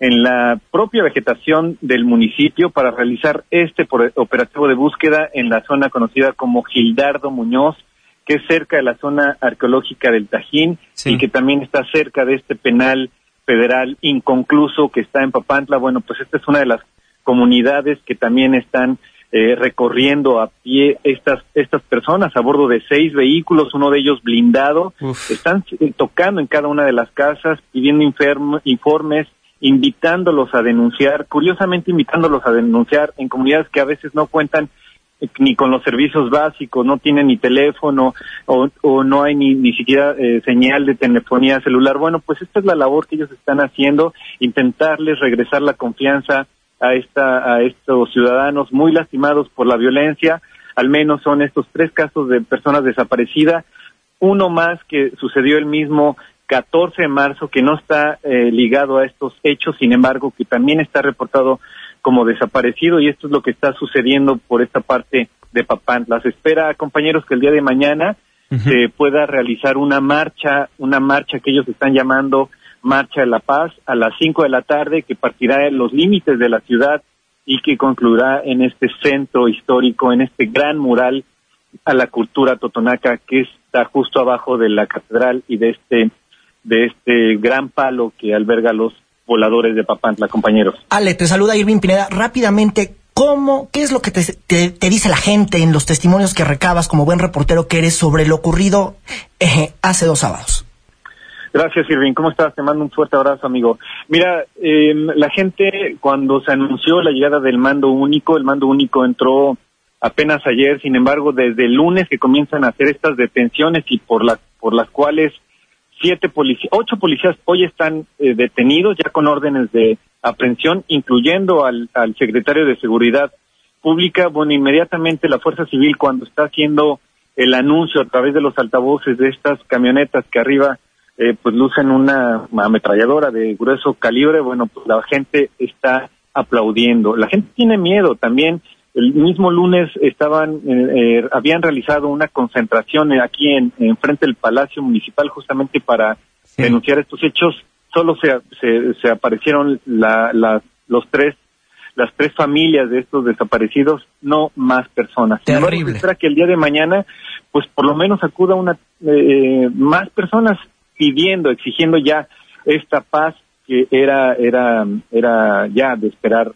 en la propia vegetación del municipio para realizar este operativo de búsqueda en la zona conocida como Gildardo Muñoz, que es cerca de la zona arqueológica del Tajín y que también está cerca de este penal federal inconcluso que está en Papantla. Bueno, pues esta es una de las comunidades que también están eh, recorriendo a pie estas estas personas a bordo de seis vehículos, uno de ellos blindado, están eh, tocando en cada una de las casas, pidiendo informes, invitándolos a denunciar, curiosamente invitándolos a denunciar en comunidades que a veces no cuentan eh, ni con los servicios básicos, no tienen ni teléfono o, no hay ni, ni siquiera eh, señal de telefonía celular. Bueno, pues esta es la labor que ellos están haciendo, intentarles regresar la confianza a esta a estos ciudadanos muy lastimados por la violencia. Al menos son estos tres casos de personas desaparecidas, uno más que sucedió el mismo 14 de marzo que no está eh, ligado a estos hechos, sin embargo, que también está reportado como desaparecido y esto es lo que está sucediendo por esta parte de Papantla. Se espera, compañeros, que el día de mañana se pueda realizar una marcha, una marcha que ellos están llamando Marcha de la Paz a las 5 de la tarde que partirá en los límites de la ciudad y que concluirá en este centro histórico, en este gran mural a la cultura totonaca que está justo abajo de la catedral y de este de este gran palo que alberga los voladores de Papantla, compañeros.
Ale, te saluda Irving Pineda. Rápidamente, ¿cómo, qué es lo que te, te- te dice la gente en los testimonios que recabas como buen reportero que eres sobre lo ocurrido eh, hace dos sábados?
Gracias, Irving. ¿Cómo estás? Te mando un fuerte abrazo, amigo. Mira, eh, la gente, cuando se anunció la llegada del mando único, el mando único entró apenas ayer, sin embargo, desde el lunes que comienzan a hacer estas detenciones y por, la, por las cuales siete policías, ocho policías hoy están eh, detenidos ya con órdenes de aprehensión, incluyendo al, al secretario de Seguridad Pública. Bueno, inmediatamente la Fuerza Civil cuando está haciendo el anuncio a través de los altavoces de estas camionetas que arriba eh, pues lucen una ametralladora de grueso calibre, bueno, pues la gente está aplaudiendo. La gente tiene miedo también. El mismo lunes estaban, eh, eh, habían realizado una concentración aquí en, frente del Palacio Municipal justamente para denunciar estos hechos. Solo se, se, aparecieron la, la, los tres, las tres familias de estos desaparecidos, no más personas.
Terrible.
espera que el día de mañana, pues por lo menos acuda una eh, más personas pidiendo, exigiendo ya esta paz que era era era ya de esperar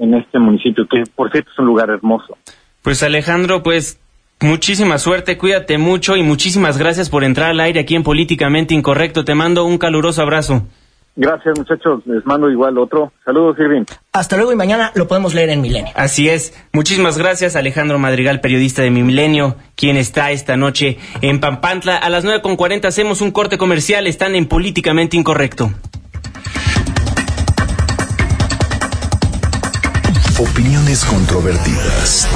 en este municipio, que por cierto es un lugar hermoso.
Pues Alejandro, pues muchísima suerte, cuídate mucho y muchísimas gracias por entrar al aire aquí en Políticamente Incorrecto. Te mando un caluroso abrazo.
Gracias muchachos, les mando igual otro. Saludos Irving.
Hasta luego y mañana lo podemos leer en Milenio.
Así es. Muchísimas gracias Alejandro Madrigal, periodista de Mi Milenio, quien está esta noche en Pampantla. A las 9.40 hacemos un corte comercial, están en Políticamente Incorrecto.
Opiniones controvertidas.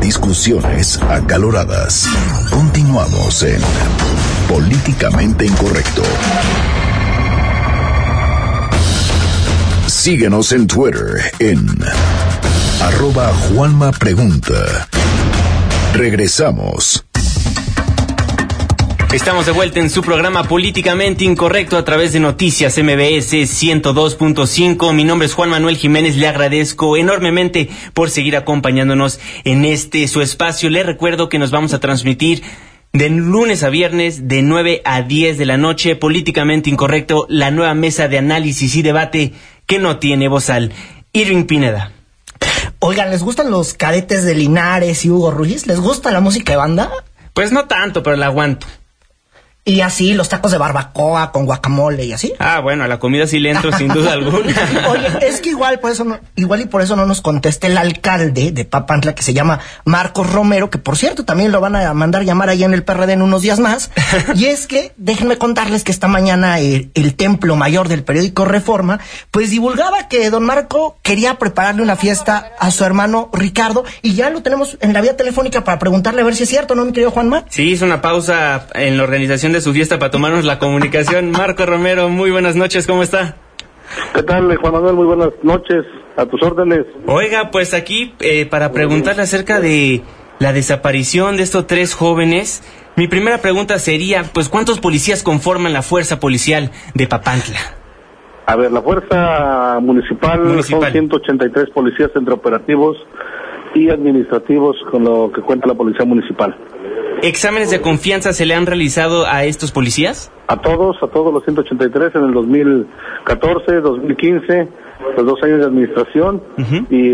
Discusiones acaloradas. Continuamos en Políticamente Incorrecto. Síguenos en Twitter en arroba Juanma Pregunta. Regresamos.
Estamos de vuelta en su programa Políticamente Incorrecto a través de Noticias MBS 102.5. Mi nombre es Juan Manuel Jiménez. Le agradezco enormemente por seguir acompañándonos en este su espacio. Le recuerdo que nos vamos a transmitir de lunes a viernes de 9 a 10 de la noche. Políticamente Incorrecto, la nueva mesa de análisis y debate que no tiene al Irving Pineda.
Oigan, ¿les gustan los cadetes de Linares y Hugo Ruiz? ¿Les gusta la música de banda?
Pues no tanto, pero la aguanto.
Y así los tacos de barbacoa con guacamole y así.
Ah, bueno, a la comida sí le entro sin duda alguna.
Oye, es que igual por eso no, igual y por eso no nos contesta el alcalde de Papantla que se llama Marcos Romero, que por cierto también lo van a mandar llamar allá en el PRD en unos días más. y es que déjenme contarles que esta mañana el, el, templo mayor del periódico Reforma pues divulgaba que don Marco quería prepararle una fiesta a su hermano Ricardo y ya lo tenemos en la vía telefónica para preguntarle a ver si es cierto, ¿no, mi querido Juanma?
Sí, hizo una pausa en la organización de su fiesta para tomarnos la comunicación. Marco Romero, muy buenas noches, ¿cómo está?
¿Qué tal, Juan Manuel? Muy buenas noches, a tus órdenes.
Oiga, pues aquí eh, para preguntarle acerca de la desaparición de estos tres jóvenes, mi primera pregunta sería, pues, ¿cuántos policías conforman la fuerza policial de Papantla?
A ver, la fuerza municipal, municipal. son 183 policías entre operativos y administrativos con lo que cuenta la policía municipal.
¿Exámenes de confianza se le han realizado a estos policías?
A todos, a todos los 183 en el 2014, 2015, los dos años de administración y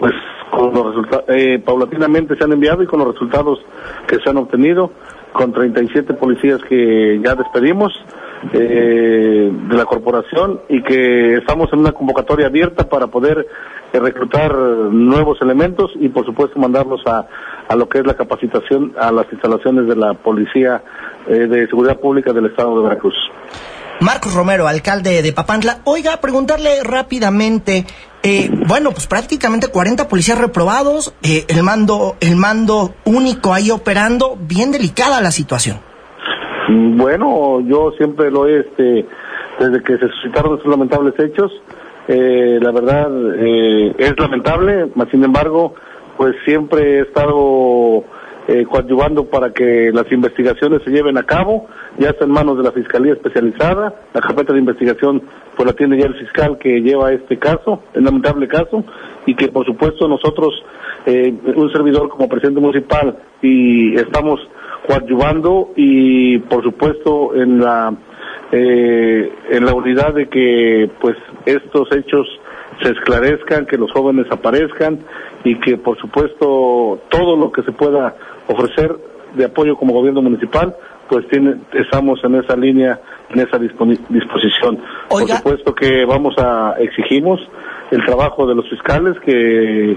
pues con los resultados, eh, paulatinamente se han enviado y con los resultados que se han obtenido, con 37 policías que ya despedimos eh, de la corporación y que estamos en una convocatoria abierta para poder eh, reclutar nuevos elementos y por supuesto mandarlos a, a lo que es la capacitación a las instalaciones de la Policía eh, de Seguridad Pública del Estado de Veracruz.
Marcos Romero, alcalde de Papantla. Oiga, preguntarle rápidamente, eh, bueno, pues prácticamente 40 policías reprobados, eh, el mando, el mando único ahí operando, bien delicada la situación.
Bueno, yo siempre lo he, este, desde que se suscitaron estos lamentables hechos, eh, la verdad eh, es lamentable, mas sin embargo, pues siempre he estado eh, coadyuvando para que las investigaciones se lleven a cabo, ya está en manos de la Fiscalía Especializada, la carpeta de investigación pues la tiene ya el fiscal que lleva este caso, el lamentable caso, y que por supuesto nosotros, eh, un servidor como presidente municipal, y estamos coadyuvando y por supuesto en la eh, en la unidad de que pues estos hechos se esclarezcan, que los jóvenes aparezcan y que por supuesto todo lo que se pueda ofrecer de apoyo como gobierno municipal pues tiene, estamos en esa línea, en esa disposición. Por supuesto que vamos a, exigimos el trabajo de los fiscales, que,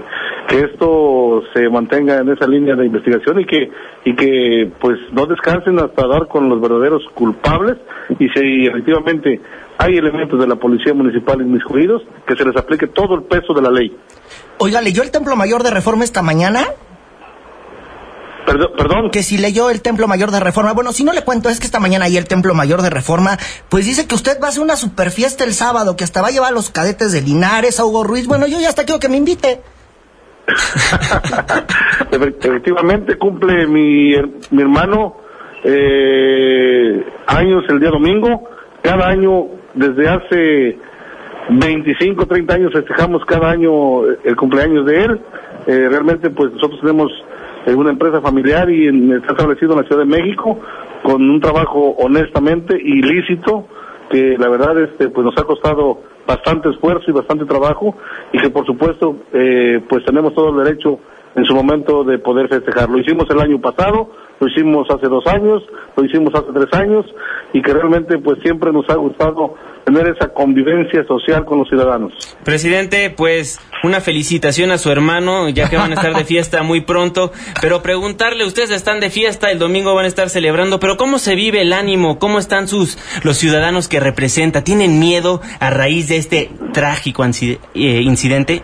esto se mantenga en esa línea de investigación y que, y que pues no descansen hasta dar con los verdaderos culpables y si efectivamente hay elementos de la Policía Municipal inmiscuidos, que se les aplique todo el peso de la ley.
Oiga, ¿leyó el Templo Mayor de Reforma esta mañana?
Perdón,
Que si leyó el Templo Mayor de Reforma. Bueno, si no le cuento, es que esta mañana ahí el Templo Mayor de Reforma, pues dice que usted va a hacer una super fiesta el sábado, que hasta va a llevar a los cadetes de Linares, a Hugo Ruiz. Bueno, yo ya hasta quiero que me invite.
Efectivamente, cumple mi, mi hermano eh, años el día domingo. Cada año, desde hace 25, 30 años, festejamos cada año el cumpleaños de él. Eh, realmente, pues nosotros tenemos es una empresa familiar y está establecido en la Ciudad de México con un trabajo honestamente ilícito que la verdad este pues nos ha costado bastante esfuerzo y bastante trabajo y que por supuesto eh, pues tenemos todo el derecho en su momento de poder festejar. Lo hicimos el año pasado, lo hicimos hace dos años, lo hicimos hace tres años y que realmente pues siempre nos ha gustado tener esa convivencia social con los ciudadanos.
Presidente, pues una felicitación a su hermano, ya que van a estar de fiesta muy pronto, pero preguntarle, ustedes están de fiesta, el domingo van a estar celebrando, pero ¿cómo se vive el ánimo? ¿Cómo están sus los ciudadanos que representa? ¿Tienen miedo a raíz de este trágico eh, incidente?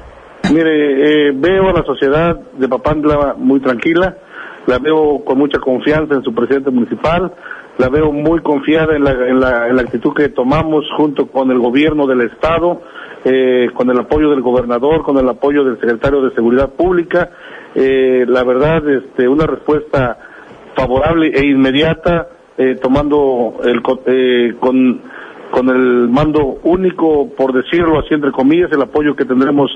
Mire, eh, veo a la sociedad de Papandla muy tranquila, la veo con mucha confianza en su presidente municipal, la veo muy confiada en la, en la, en la actitud que tomamos junto con el gobierno del Estado, eh, con el apoyo del gobernador, con el apoyo del secretario de Seguridad Pública. Eh, la verdad, este, una respuesta favorable e inmediata, eh, tomando el, eh, con, con el mando único, por decirlo así entre comillas, el apoyo que tendremos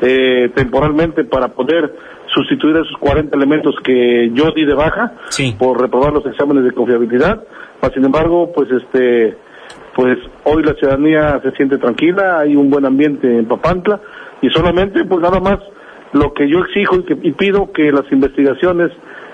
eh, temporalmente para poder sustituir esos 40 elementos que yo di de baja por reprobar los exámenes de confiabilidad. sin embargo, pues este pues hoy la ciudadanía se siente tranquila, hay un buen ambiente en Papantla y solamente pues nada más lo que yo exijo y, que, pido que las investigaciones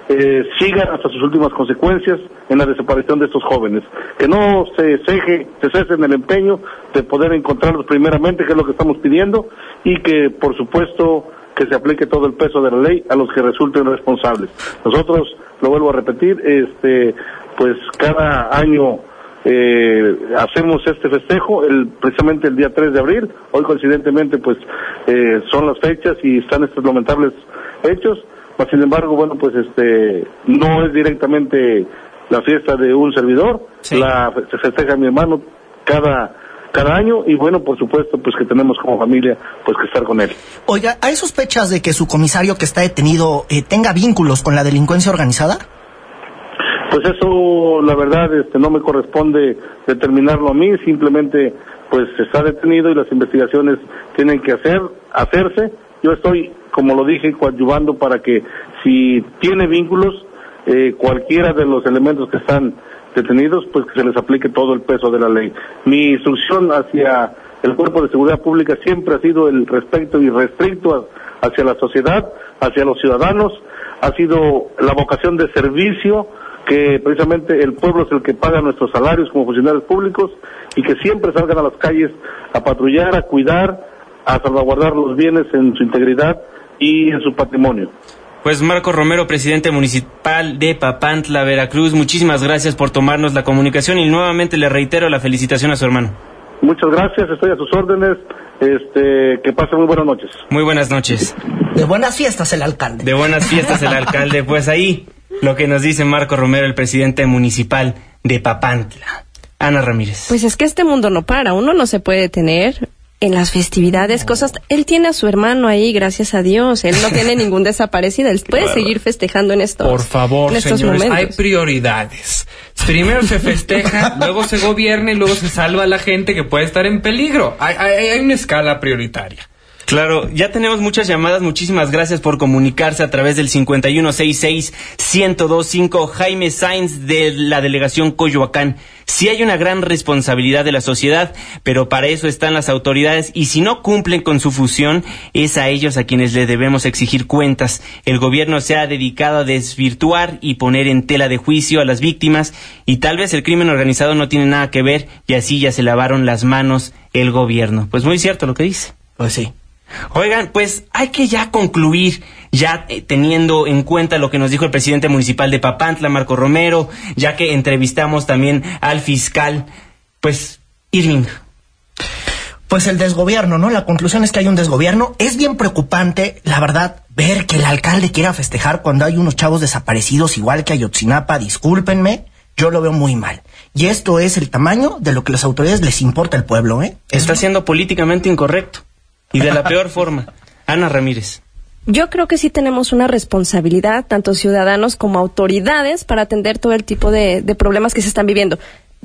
eh, sigan hasta sus últimas consecuencias en la desaparición de estos jóvenes. Que no se ceje, se cese en el empeño de poder encontrarlos primeramente, que es lo que estamos pidiendo, y que por supuesto que se aplique todo el peso de la ley a los que resulten responsables. Nosotros, lo vuelvo a repetir, este, pues cada año eh, hacemos este festejo, el, precisamente el día 3 de abril, hoy coincidentemente pues eh, son las fechas y están estos lamentables hechos, sin embargo, bueno, pues este, no es directamente la fiesta de un servidor, la, se festeja mi hermano cada cada año y bueno, por supuesto, pues que tenemos como familia pues que estar con él.
Oiga, ¿hay sospechas de que su comisario que está detenido eh, tenga vínculos con la delincuencia organizada?
Pues eso, la verdad, este, no me corresponde determinarlo a mí, simplemente pues está detenido y las investigaciones tienen que hacer, hacerse. Yo estoy, como lo dije, coadyuvando para que si tiene vínculos, eh, cualquiera de los elementos que están detenidos, pues que se les aplique todo el peso de la ley. Mi instrucción hacia el Cuerpo de Seguridad Pública siempre ha sido el respeto irrestricto hacia la sociedad, hacia los ciudadanos, ha sido la vocación de servicio, que precisamente el pueblo es el que paga nuestros salarios como funcionarios públicos y que siempre salgan a las calles a patrullar, a cuidar, a salvaguardar los bienes en su integridad y en su patrimonio.
Pues Marco Romero, presidente municipal de Papantla, Veracruz, muchísimas gracias por tomarnos la comunicación y nuevamente le reitero la felicitación a su hermano.
Muchas gracias, estoy a sus órdenes. Este, que pase muy buenas noches.
Muy buenas noches.
De buenas fiestas el alcalde.
De buenas fiestas el alcalde. Pues ahí lo que nos dice Marco Romero, el presidente municipal de Papantla. Ana Ramírez.
Pues es que este mundo no para, uno no se puede detener en las festividades, cosas. Él tiene a su hermano ahí, gracias a Dios. Él no tiene ningún desaparecido. Él puede seguir festejando en estos
Por favor, señores, hay prioridades. Primero se festeja, luego se gobierna y luego se salva a la gente que puede estar en peligro. Hay, hay, hay una escala prioritaria.
Claro, ya tenemos muchas llamadas. Muchísimas gracias por comunicarse a través del 5166-1025. Jaime Sainz de la delegación Coyoacán. Sí hay una gran responsabilidad de la sociedad, pero para eso están las autoridades y si no cumplen con su fusión, es a ellos a quienes le debemos exigir cuentas. El gobierno se ha dedicado a desvirtuar y poner en tela de juicio a las víctimas y tal vez el crimen organizado no tiene nada que ver y así ya se lavaron las manos el gobierno. Pues muy cierto lo que dice.
Pues sí.
Oigan, pues hay que ya concluir, ya eh, teniendo en cuenta lo que nos dijo el presidente municipal de Papantla, Marco Romero, ya que entrevistamos también al fiscal, pues, Irving.
Pues el desgobierno, ¿no? La conclusión es que hay un desgobierno. Es bien preocupante, la verdad, ver que el alcalde quiera festejar cuando hay unos chavos desaparecidos, igual que Ayotzinapa, discúlpenme, yo lo veo muy mal. Y esto es el tamaño de lo que las autoridades les importa al pueblo, ¿eh?
Está siendo políticamente incorrecto. Y de la peor forma. Ana Ramírez.
Yo creo que sí tenemos una responsabilidad, tanto ciudadanos como autoridades, para atender todo el tipo de, problemas que se están viviendo.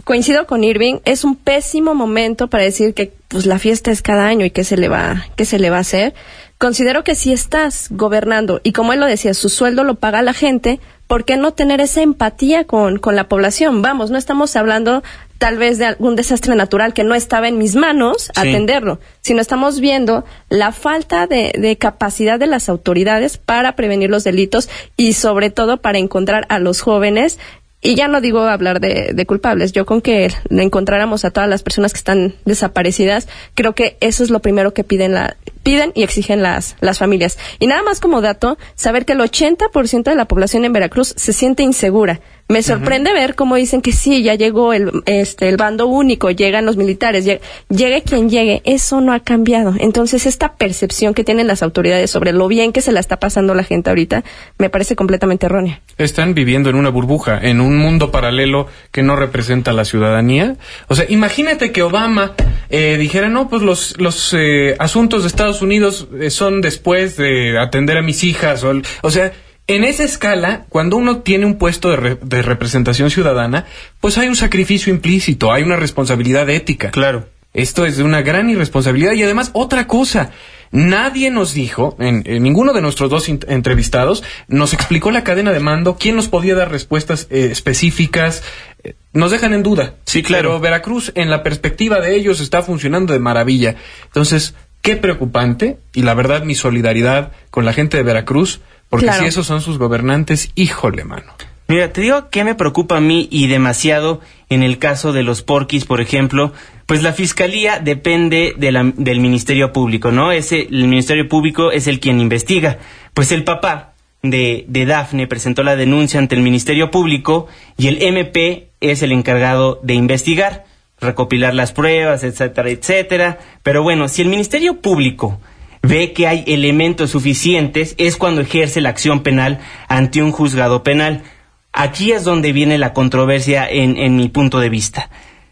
Coincido con Irving, es un pésimo momento para decir que pues la fiesta es cada año y qué se le va, qué se le va a hacer. Considero que si estás gobernando y como él lo decía, su sueldo lo paga la gente, ¿por qué no tener esa empatía con, con la población? Vamos, no estamos hablando tal vez de algún desastre natural que no estaba en mis manos sí. atenderlo, sino estamos viendo la falta de, de, capacidad de las autoridades para prevenir los delitos y sobre todo para encontrar a los jóvenes. Y ya no digo hablar de, de culpables, yo con que encontráramos a todas las personas que están desaparecidas, creo que eso es lo primero que piden, la, piden y exigen las, las familias. Y nada más como dato, saber que el 80% de la población en Veracruz se siente insegura. Me sorprende uh -huh. ver cómo dicen que sí, ya llegó el, este, el bando único, llegan los militares, llegue, llegue quien llegue, eso no ha cambiado. Entonces, esta percepción que tienen las autoridades sobre lo bien que se la está pasando la gente ahorita, me parece completamente errónea.
Están viviendo en una burbuja, en un mundo paralelo que no representa a la ciudadanía. O sea, imagínate que Obama eh, dijera, no, pues los, los eh, asuntos de Estados Unidos eh, son después de atender a mis hijas. O, o sea, en esa escala, cuando uno tiene un puesto de, re de, representación ciudadana, pues hay un sacrificio implícito, hay una responsabilidad ética.
Claro.
Esto es una gran irresponsabilidad y además otra cosa. Nadie nos dijo, en, en ninguno de nuestros dos entrevistados, nos explicó la cadena de mando, quién nos podía dar respuestas eh, específicas. Eh, nos dejan en duda.
Sí, claro.
Pero Veracruz, en la perspectiva de ellos, está funcionando de maravilla. Entonces, qué preocupante, y la verdad, mi solidaridad con la gente de Veracruz, porque claro. si esos son sus gobernantes, híjole, mano.
Mira, te digo que me preocupa a mí y demasiado en el caso de los porquis, por ejemplo, pues la fiscalía depende de la, del Ministerio Público, ¿no? Ese, el Ministerio Público es el quien investiga. Pues el papá de, de Dafne presentó la denuncia ante el Ministerio Público y el MP es el encargado de investigar, recopilar las pruebas, etcétera, etcétera. Pero bueno, si el Ministerio Público ve que hay elementos suficientes, es cuando ejerce la acción penal ante un juzgado penal. Aquí es donde viene la controversia en, en, mi punto de vista.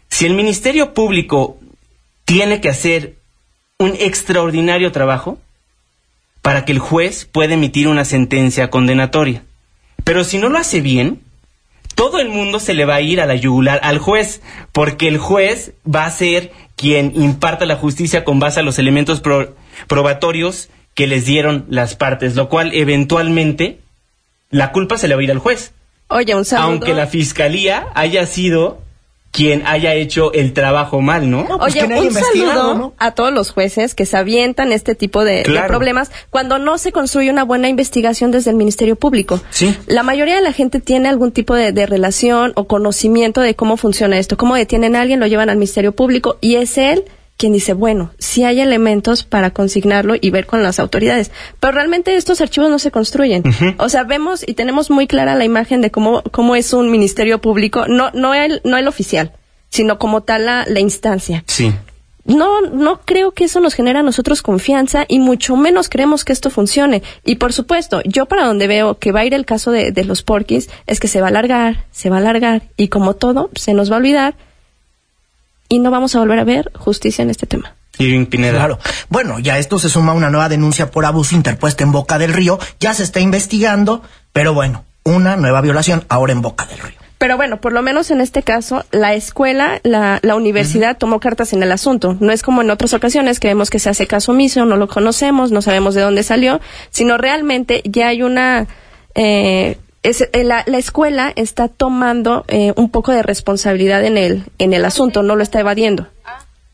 Si el Ministerio Público tiene que hacer un extraordinario trabajo para que el juez pueda emitir una sentencia condenatoria, pero si no lo hace bien, todo el mundo se le va a ir a la yugular al juez, porque el juez va a ser quien imparta la justicia con base a los elementos pro probatorios que les dieron las partes, lo cual eventualmente la culpa se le va a ir al juez.
Oye, un saludo.
Aunque la fiscalía haya sido quien haya hecho el trabajo mal, ¿no?
no pues Oye, un saludo ¿no? a todos los jueces que se avientan este tipo de, claro. de, problemas cuando no se construye una buena investigación desde el Ministerio Público.
Sí.
La mayoría de la gente tiene algún tipo de, de relación o conocimiento de cómo funciona esto, cómo detienen a alguien, lo llevan al Ministerio Público y es él quien dice, bueno, sí hay elementos para consignarlo y ver con las autoridades, pero realmente estos archivos no se construyen. Uh -huh. O sea, vemos y tenemos muy clara la imagen de cómo, cómo es un ministerio público, no, no, el, no el oficial, sino como tal la, la instancia.
Sí.
No, no creo que eso nos genere a nosotros confianza y mucho menos creemos que esto funcione. Y por supuesto, yo para donde veo que va a ir el caso de, de los porquis es que se va a alargar, se va a alargar y como todo, se nos va a olvidar y no vamos a volver a ver justicia en este tema.
Irving Pineda.
Claro. Bueno, ya esto se suma a una nueva denuncia por abuso interpuesta en Boca del Río. Ya se está investigando, pero bueno, una nueva violación ahora en Boca del Río.
Pero bueno, por lo menos en este caso, la escuela, la, la universidad tomó cartas en el asunto. No es como en otras ocasiones que vemos que se hace caso omiso, no lo conocemos, no sabemos de dónde salió, sino realmente ya hay una... Eh, es, eh, la, la, escuela está tomando eh, un poco de responsabilidad en el, en el asunto, no lo está evadiendo.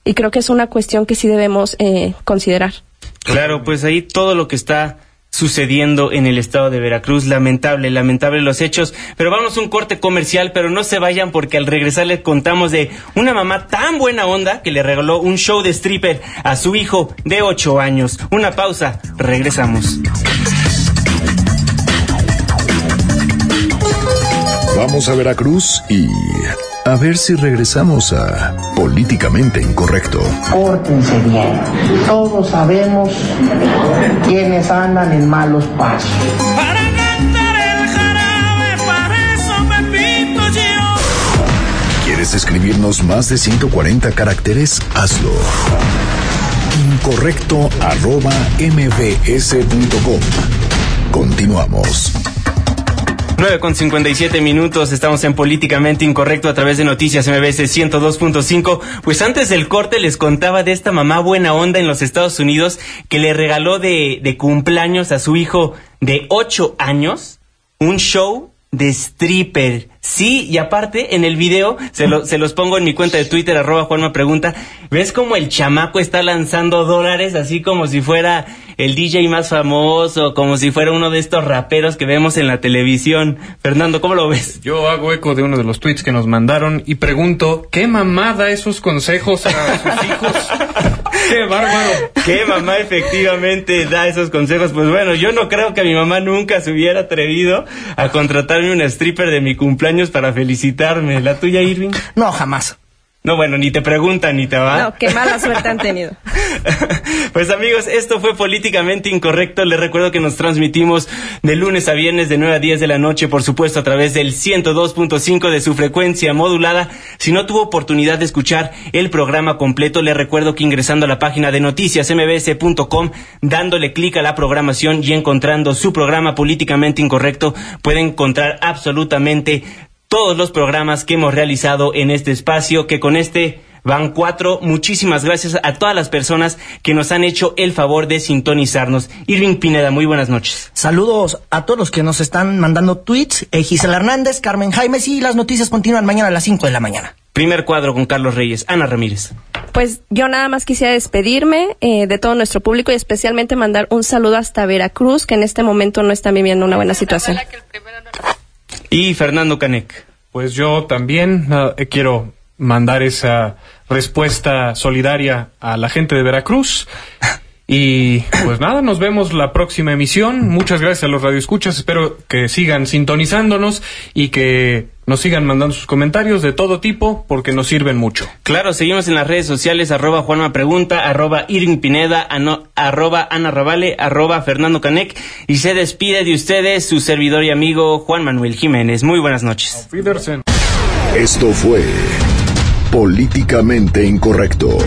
Y creo que es una cuestión que sí debemos eh, considerar.
Claro, pues ahí todo lo que está sucediendo en el estado de Veracruz. Lamentable, lamentable los hechos. Pero vamos a un corte comercial, pero no se vayan porque al regresar les contamos de una mamá tan buena onda que le regaló un show de stripper a su hijo de 8 años. Una pausa, regresamos.
Vamos a Veracruz y a ver si regresamos a Políticamente Incorrecto.
Pórtense bien. Todos sabemos quiénes andan en malos pasos.
Para cantar el jarabe, para eso me pinto yo.
¿Quieres escribirnos más de 140 caracteres? Hazlo. Incorrecto arroba mbs.com. Continuamos.
9 con 57 minutos, estamos en Políticamente Incorrecto a través de Noticias MBS 102.5. Pues antes del corte les contaba de esta mamá buena onda en los Estados Unidos que le regaló de, de cumpleaños a su hijo de 8 años un show de stripper. Sí, y aparte en el video, se, lo, se los pongo en mi cuenta de Twitter, arroba Juanma Pregunta, ¿ves como el chamaco está lanzando dólares así como si fuera el DJ más famoso, como si fuera uno de estos raperos que vemos en la televisión? Fernando, ¿cómo lo ves?
Yo hago eco de uno de los tweets que nos mandaron y pregunto, ¿qué mamá da esos consejos a sus hijos? ¡Qué bárbaro!
¿Qué mamá efectivamente da esos consejos? Pues bueno, yo no creo que mi mamá nunca se hubiera atrevido a contratarme un stripper de mi cumpleaños para felicitarme. ¿La tuya, Irving?
No, jamás.
No, bueno, ni te preguntan ni te va.
No, qué mala suerte han tenido.
pues amigos, esto fue políticamente incorrecto. Les recuerdo que nos transmitimos de lunes a viernes de 9 a 10 de la noche, por supuesto, a través del 102.5 de su frecuencia modulada. Si no tuvo oportunidad de escuchar el programa completo, les recuerdo que ingresando a la página de noticiasmbs.com, dándole clic a la programación y encontrando su programa políticamente incorrecto, puede encontrar absolutamente todos los programas que hemos realizado en este espacio, que con este van cuatro. Muchísimas gracias a todas las personas que nos han hecho el favor de sintonizarnos. Irving Pineda, muy buenas noches.
Saludos a todos los que nos están mandando tweets. Eh, Gisela Hernández, Carmen Jaimes y las noticias continúan mañana a las 5 de la mañana.
Primer cuadro con Carlos Reyes. Ana Ramírez.
Pues yo nada más quisiera despedirme eh, de todo nuestro público y especialmente mandar un saludo hasta Veracruz, que en este momento no están viviendo una buena situación.
Y Fernando Canec.
Pues yo también uh, quiero mandar esa respuesta solidaria a la gente de Veracruz. Y pues nada, nos vemos la próxima emisión. Muchas gracias a los radioescuchas. Espero que sigan sintonizándonos y que nos sigan mandando sus comentarios de todo tipo porque nos sirven mucho.
Claro, seguimos en las redes sociales, arroba Juanma Pregunta, arroba Irving Pineda, ano, arroba Ana Ravale, arroba Fernando Canec y se despide de ustedes su servidor y amigo Juan Manuel Jiménez. Muy buenas noches.
Esto fue Políticamente Incorrecto.